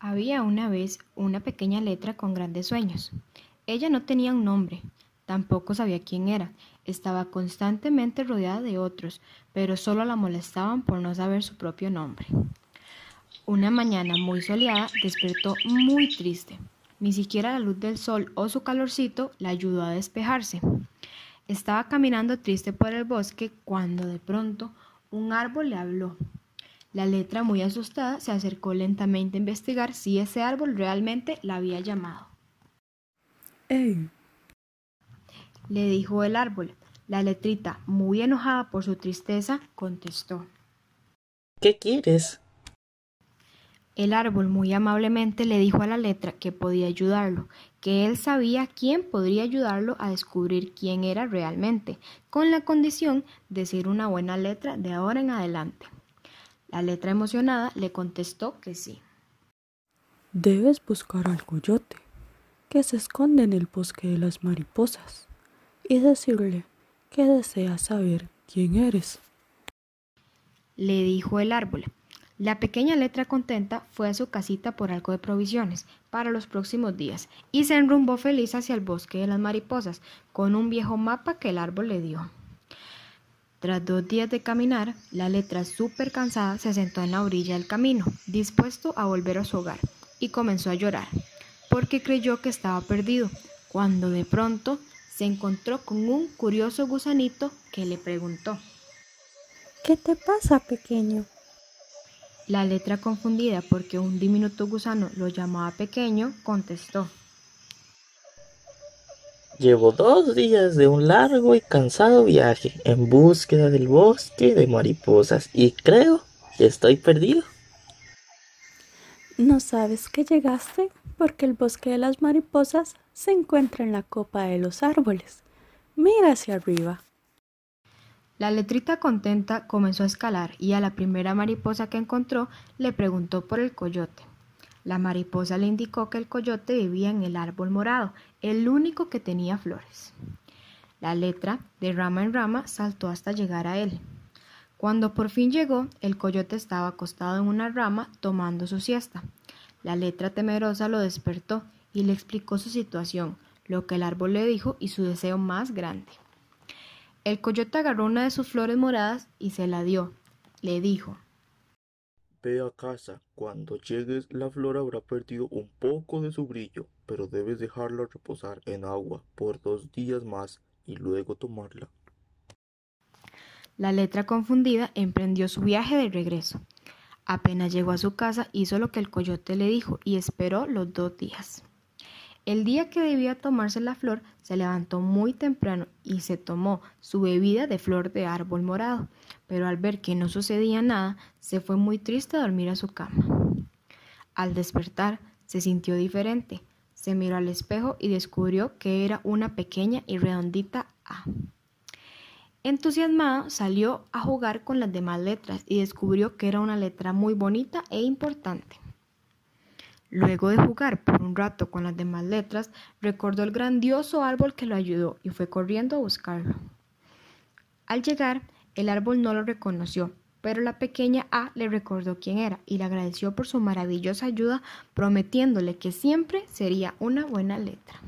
Había una vez una pequeña letra con grandes sueños. Ella no tenía un nombre, tampoco sabía quién era, estaba constantemente rodeada de otros, pero solo la molestaban por no saber su propio nombre. Una mañana muy soleada despertó muy triste. Ni siquiera la luz del sol o su calorcito la ayudó a despejarse. Estaba caminando triste por el bosque cuando de pronto un árbol le habló. La letra, muy asustada, se acercó lentamente a investigar si ese árbol realmente la había llamado. ¡Ey! Le dijo el árbol. La letrita, muy enojada por su tristeza, contestó. ¿Qué quieres? El árbol muy amablemente le dijo a la letra que podía ayudarlo, que él sabía quién podría ayudarlo a descubrir quién era realmente, con la condición de ser una buena letra de ahora en adelante. La letra emocionada le contestó que sí. Debes buscar al coyote, que se esconde en el bosque de las mariposas, y decirle que deseas saber quién eres. Le dijo el árbol. La pequeña letra contenta fue a su casita por algo de provisiones para los próximos días y se enrumbó feliz hacia el bosque de las mariposas con un viejo mapa que el árbol le dio. Tras dos días de caminar, la letra súper cansada se sentó en la orilla del camino, dispuesto a volver a su hogar, y comenzó a llorar, porque creyó que estaba perdido, cuando de pronto se encontró con un curioso gusanito que le preguntó. ¿Qué te pasa, pequeño? La letra confundida porque un diminuto gusano lo llamaba pequeño, contestó. Llevo dos días de un largo y cansado viaje en búsqueda del bosque de mariposas y creo que estoy perdido. ¿No sabes que llegaste? Porque el bosque de las mariposas se encuentra en la copa de los árboles. Mira hacia arriba. La letrita contenta comenzó a escalar y a la primera mariposa que encontró le preguntó por el coyote. La mariposa le indicó que el coyote vivía en el árbol morado, el único que tenía flores. La letra, de rama en rama, saltó hasta llegar a él. Cuando por fin llegó, el coyote estaba acostado en una rama tomando su siesta. La letra temerosa lo despertó y le explicó su situación, lo que el árbol le dijo y su deseo más grande. El coyote agarró una de sus flores moradas y se la dio. Le dijo, Ve a casa. Cuando llegues, la flor habrá perdido un poco de su brillo, pero debes dejarla reposar en agua por dos días más y luego tomarla. La letra confundida emprendió su viaje de regreso. Apenas llegó a su casa, hizo lo que el coyote le dijo y esperó los dos días. El día que debía tomarse la flor, se levantó muy temprano y se tomó su bebida de flor de árbol morado, pero al ver que no sucedía nada, se fue muy triste a dormir a su cama. Al despertar, se sintió diferente, se miró al espejo y descubrió que era una pequeña y redondita A. Entusiasmado, salió a jugar con las demás letras y descubrió que era una letra muy bonita e importante. Luego de jugar por un rato con las demás letras, recordó el grandioso árbol que lo ayudó y fue corriendo a buscarlo. Al llegar, el árbol no lo reconoció, pero la pequeña A le recordó quién era y le agradeció por su maravillosa ayuda, prometiéndole que siempre sería una buena letra.